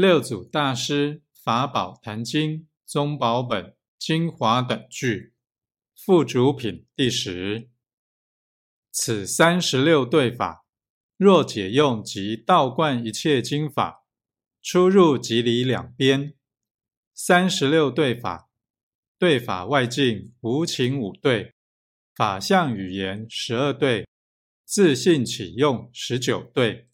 六祖大师法宝坛经宗宝本精华等句附主品第十。此三十六对法，若解用即道贯一切经法，出入即离两边。三十六对法，对法外境无情五对，法相语言十二对，自信起用十九对。